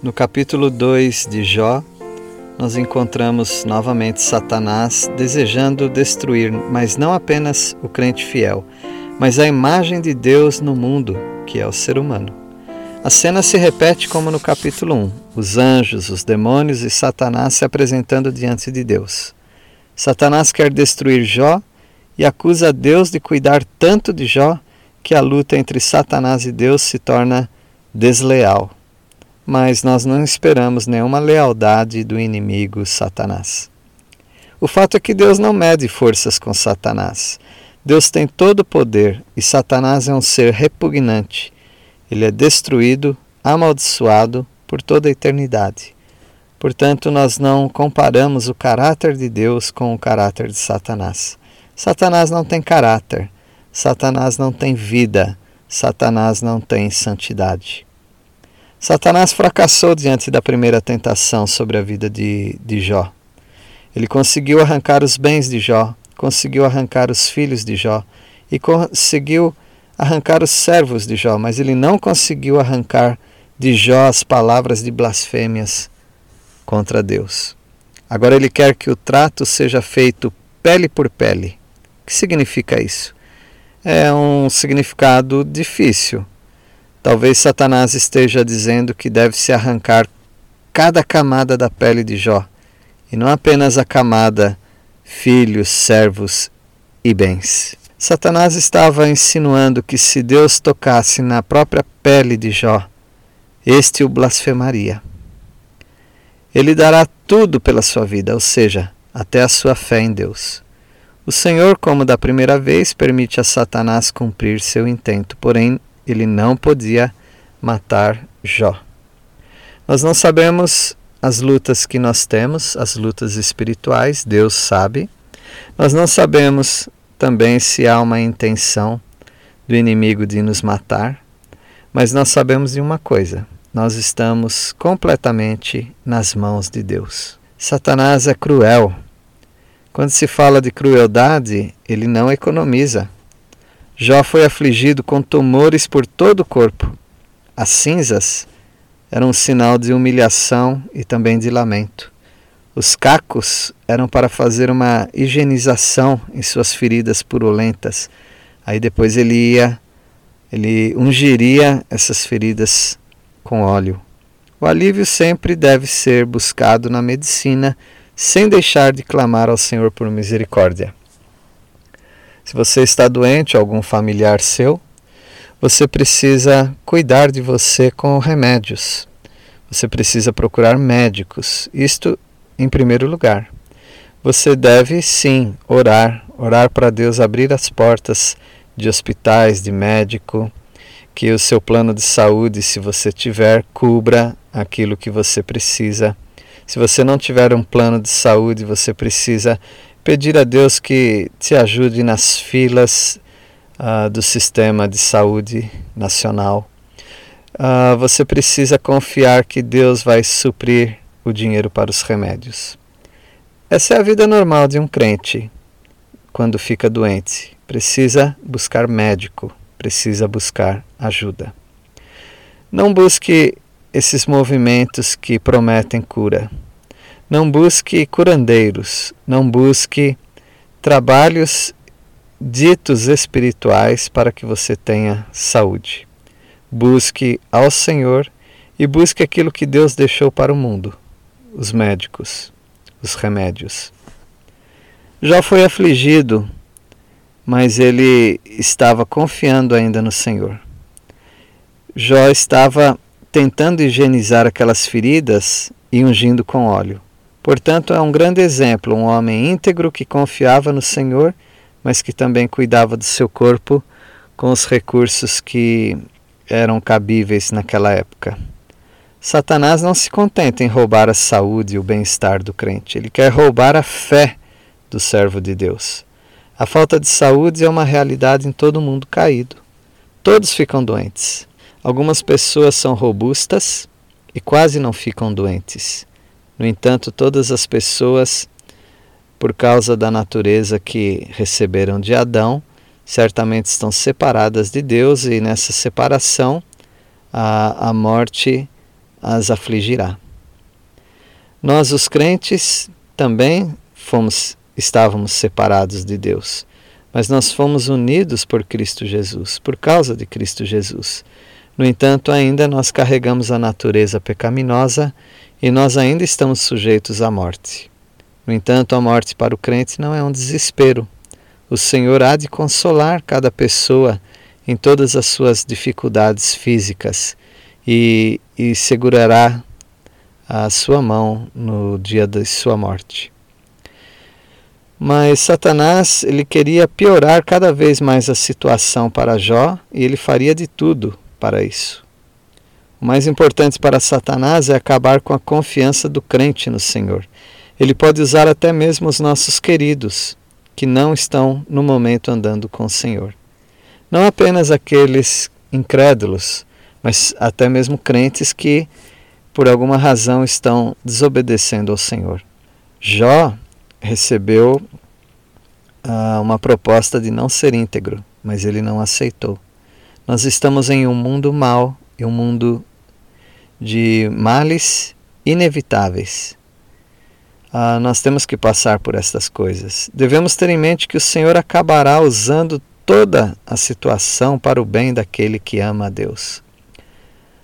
No capítulo 2 de Jó, nós encontramos novamente Satanás desejando destruir, mas não apenas o crente fiel, mas a imagem de Deus no mundo, que é o ser humano. A cena se repete como no capítulo 1: os anjos, os demônios e Satanás se apresentando diante de Deus. Satanás quer destruir Jó e acusa Deus de cuidar tanto de Jó que a luta entre Satanás e Deus se torna desleal mas nós não esperamos nenhuma lealdade do inimigo Satanás. O fato é que Deus não mede forças com Satanás. Deus tem todo o poder e Satanás é um ser repugnante. Ele é destruído, amaldiçoado por toda a eternidade. Portanto, nós não comparamos o caráter de Deus com o caráter de Satanás. Satanás não tem caráter, Satanás não tem vida, Satanás não tem santidade. Satanás fracassou diante da primeira tentação sobre a vida de, de Jó. Ele conseguiu arrancar os bens de Jó, conseguiu arrancar os filhos de Jó e conseguiu arrancar os servos de Jó, mas ele não conseguiu arrancar de Jó as palavras de blasfêmias contra Deus. Agora ele quer que o trato seja feito pele por pele. O que significa isso? É um significado difícil Talvez Satanás esteja dizendo que deve-se arrancar cada camada da pele de Jó, e não apenas a camada filhos, servos e bens. Satanás estava insinuando que se Deus tocasse na própria pele de Jó, este o blasfemaria. Ele dará tudo pela sua vida, ou seja, até a sua fé em Deus. O Senhor, como da primeira vez, permite a Satanás cumprir seu intento, porém ele não podia matar Jó. Nós não sabemos as lutas que nós temos, as lutas espirituais, Deus sabe. Nós não sabemos também se há uma intenção do inimigo de nos matar, mas nós sabemos de uma coisa: nós estamos completamente nas mãos de Deus. Satanás é cruel. Quando se fala de crueldade, ele não economiza. Jó foi afligido com tumores por todo o corpo. As cinzas eram um sinal de humilhação e também de lamento. Os cacos eram para fazer uma higienização em suas feridas purulentas. Aí depois ele ia, ele ungiria essas feridas com óleo. O alívio sempre deve ser buscado na medicina, sem deixar de clamar ao Senhor por misericórdia. Se você está doente, algum familiar seu, você precisa cuidar de você com remédios. Você precisa procurar médicos. Isto em primeiro lugar. Você deve sim orar, orar para Deus abrir as portas de hospitais, de médico, que o seu plano de saúde, se você tiver, cubra aquilo que você precisa. Se você não tiver um plano de saúde, você precisa pedir a Deus que te ajude nas filas uh, do sistema de saúde nacional. Uh, você precisa confiar que Deus vai suprir o dinheiro para os remédios. Essa é a vida normal de um crente quando fica doente. Precisa buscar médico, precisa buscar ajuda. Não busque esses movimentos que prometem cura. Não busque curandeiros, não busque trabalhos ditos espirituais para que você tenha saúde. Busque ao Senhor e busque aquilo que Deus deixou para o mundo: os médicos, os remédios. Já foi afligido, mas ele estava confiando ainda no Senhor. Jó estava tentando higienizar aquelas feridas e ungindo com óleo. Portanto, é um grande exemplo, um homem íntegro que confiava no Senhor, mas que também cuidava do seu corpo com os recursos que eram cabíveis naquela época. Satanás não se contenta em roubar a saúde e o bem-estar do crente, ele quer roubar a fé do servo de Deus. A falta de saúde é uma realidade em todo mundo caído. Todos ficam doentes. Algumas pessoas são robustas e quase não ficam doentes. No entanto, todas as pessoas, por causa da natureza que receberam de Adão, certamente estão separadas de Deus e nessa separação a, a morte as afligirá. Nós, os crentes, também fomos estávamos separados de Deus, mas nós fomos unidos por Cristo Jesus, por causa de Cristo Jesus. No entanto, ainda nós carregamos a natureza pecaminosa e nós ainda estamos sujeitos à morte. No entanto, a morte para o crente não é um desespero. O Senhor há de consolar cada pessoa em todas as suas dificuldades físicas e, e segurará a sua mão no dia de sua morte. Mas Satanás ele queria piorar cada vez mais a situação para Jó e ele faria de tudo para isso. O mais importante para Satanás é acabar com a confiança do crente no Senhor. Ele pode usar até mesmo os nossos queridos que não estão no momento andando com o Senhor. Não apenas aqueles incrédulos, mas até mesmo crentes que por alguma razão estão desobedecendo ao Senhor. Jó recebeu uh, uma proposta de não ser íntegro, mas ele não aceitou. Nós estamos em um mundo mau e um mundo de males inevitáveis. Uh, nós temos que passar por estas coisas. Devemos ter em mente que o Senhor acabará usando toda a situação para o bem daquele que ama a Deus.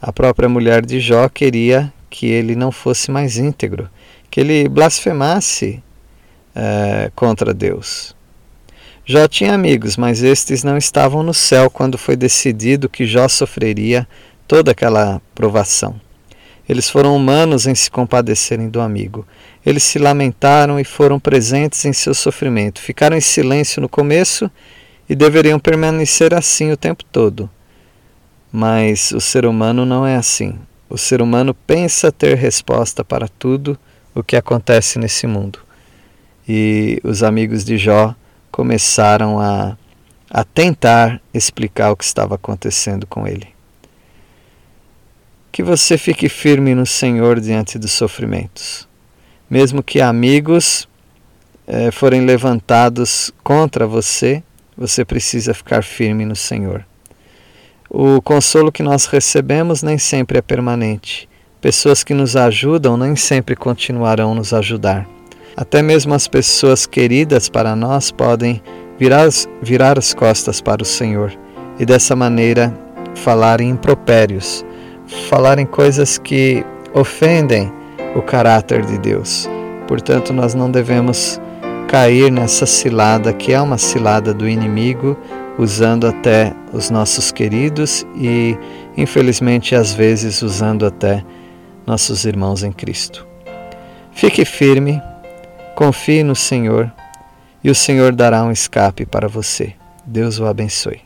A própria mulher de Jó queria que ele não fosse mais íntegro, que ele blasfemasse é, contra Deus. Jó tinha amigos, mas estes não estavam no céu quando foi decidido que Jó sofreria toda aquela provação. Eles foram humanos em se compadecerem do amigo. Eles se lamentaram e foram presentes em seu sofrimento. Ficaram em silêncio no começo e deveriam permanecer assim o tempo todo. Mas o ser humano não é assim. O ser humano pensa ter resposta para tudo o que acontece nesse mundo e os amigos de Jó começaram a, a tentar explicar o que estava acontecendo com ele. Que você fique firme no Senhor diante dos sofrimentos, mesmo que amigos eh, forem levantados contra você, você precisa ficar firme no Senhor. O consolo que nós recebemos nem sempre é permanente. Pessoas que nos ajudam nem sempre continuarão nos ajudar. Até mesmo as pessoas queridas para nós podem virar, virar as costas para o Senhor e dessa maneira falar impropérios, falar em coisas que ofendem o caráter de Deus. Portanto, nós não devemos cair nessa cilada que é uma cilada do inimigo, usando até os nossos queridos e, infelizmente, às vezes usando até nossos irmãos em Cristo. Fique firme Confie no Senhor e o Senhor dará um escape para você. Deus o abençoe.